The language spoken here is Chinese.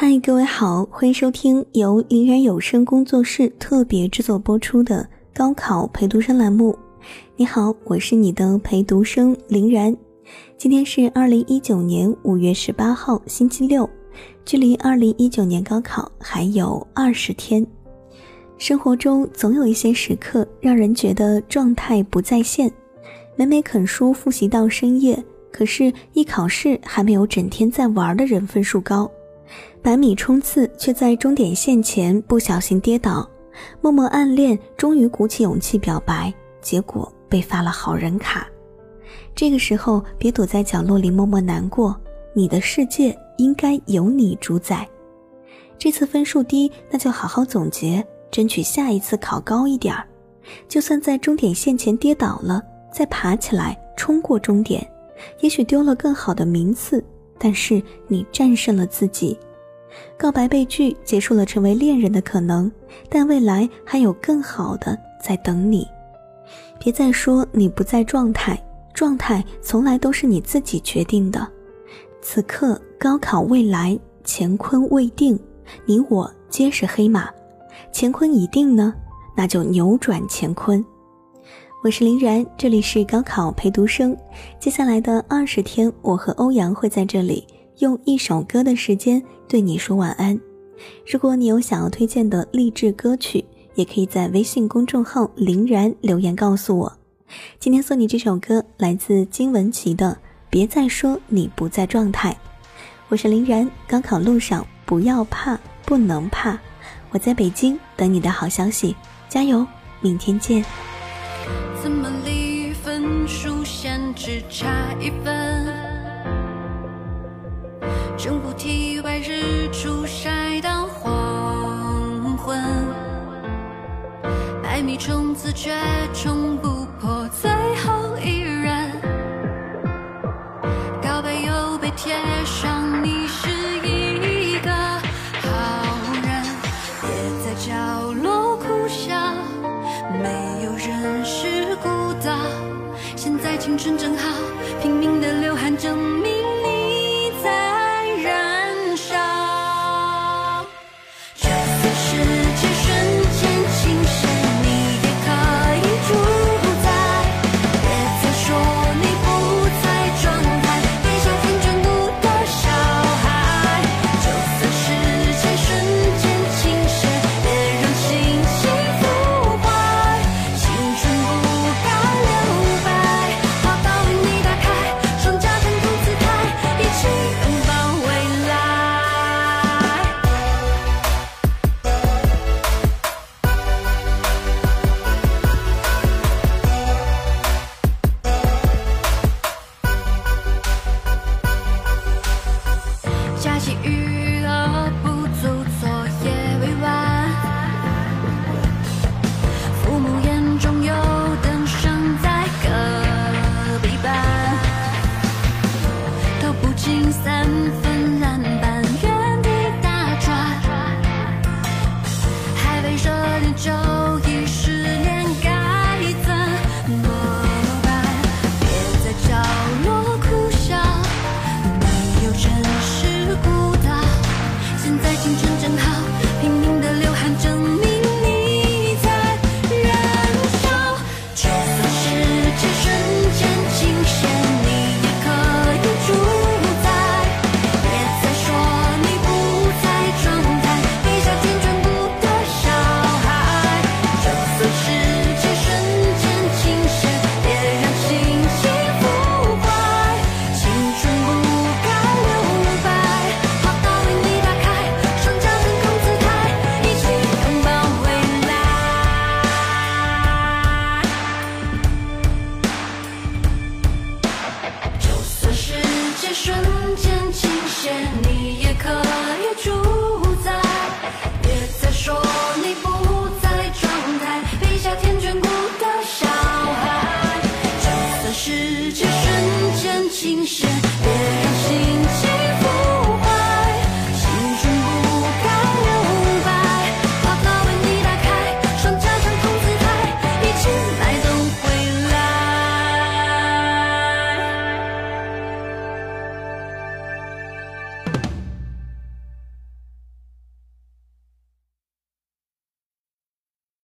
嗨，各位好，欢迎收听由林园有声工作室特别制作播出的高考陪读生栏目。你好，我是你的陪读生林然。今天是二零一九年五月十八号，星期六，距离二零一九年高考还有二十天。生活中总有一些时刻让人觉得状态不在线，每每啃书复习到深夜，可是，一考试还没有整天在玩的人分数高。百米冲刺，却在终点线前不小心跌倒；默默暗恋，终于鼓起勇气表白，结果被发了好人卡。这个时候，别躲在角落里默默难过，你的世界应该由你主宰。这次分数低，那就好好总结，争取下一次考高一点儿。就算在终点线前跌倒了，再爬起来冲过终点，也许丢了更好的名次。但是你战胜了自己，告白被拒，结束了成为恋人的可能，但未来还有更好的在等你。别再说你不在状态，状态从来都是你自己决定的。此刻高考未来乾坤未定，你我皆是黑马。乾坤已定呢，那就扭转乾坤。我是林然，这里是高考陪读生。接下来的二十天，我和欧阳会在这里用一首歌的时间对你说晚安。如果你有想要推荐的励志歌曲，也可以在微信公众号“林然”留言告诉我。今天送你这首歌，来自金文岐的《别再说你不在状态》。我是林然，高考路上不要怕，不能怕。我在北京等你的好消息，加油！明天见。怎么离分数线只差一分？正不体外，日出晒到黄昏。百米冲刺却冲不破最后一人。告白又被贴上